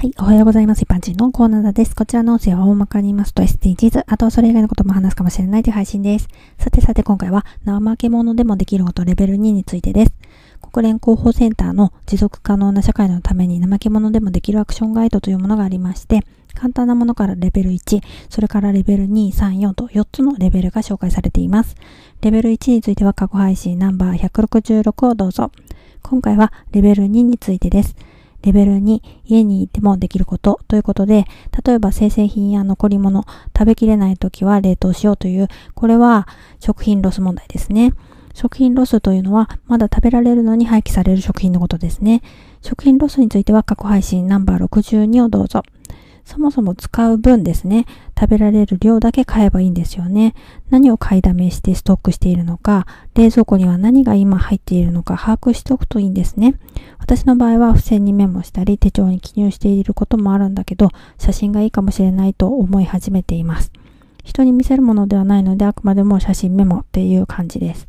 はい。おはようございます。一般人のコーナーです。こちらの音声は大まかに言いますと SDGs、あとはそれ以外のことも話すかもしれないという配信です。さてさて今回は怠け者でもできることレベル2についてです。国連広報センターの持続可能な社会のために怠け者でもできるアクションガイドというものがありまして、簡単なものからレベル1、それからレベル2、3、4と4つのレベルが紹介されています。レベル1については過去配信ナンバー166をどうぞ。今回はレベル2についてです。レベル2、家にいてもできることということで、例えば生鮮品や残り物、食べきれない時は冷凍しようという、これは食品ロス問題ですね。食品ロスというのは、まだ食べられるのに廃棄される食品のことですね。食品ロスについては過去配信ナンバー62をどうぞ。そもそも使う分ですね、食べられる量だけ買えばいいんですよね。何を買いだめしてストックしているのか、冷蔵庫には何が今入っているのか把握しておくといいんですね。私の場合は付箋にメモしたり手帳に記入していることもあるんだけど、写真がいいかもしれないと思い始めています。人に見せるものではないのであくまでも写真メモっていう感じです。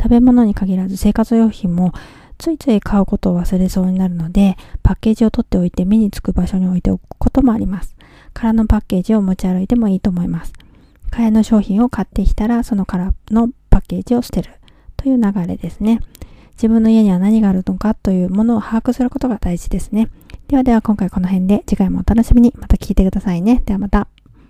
食べ物に限らず生活用品もついつい買うことを忘れそうになるので、パッケージを取っておいて目につく場所に置いておくこともあります。空のパッケージを持ち歩いてもいいと思います。替えの商品を買ってきたら、その空のパッケージを捨てるという流れですね。自分の家には何があるのかというものを把握することが大事ですね。ではでは今回この辺で次回もお楽しみにまた聞いてくださいね。ではまた。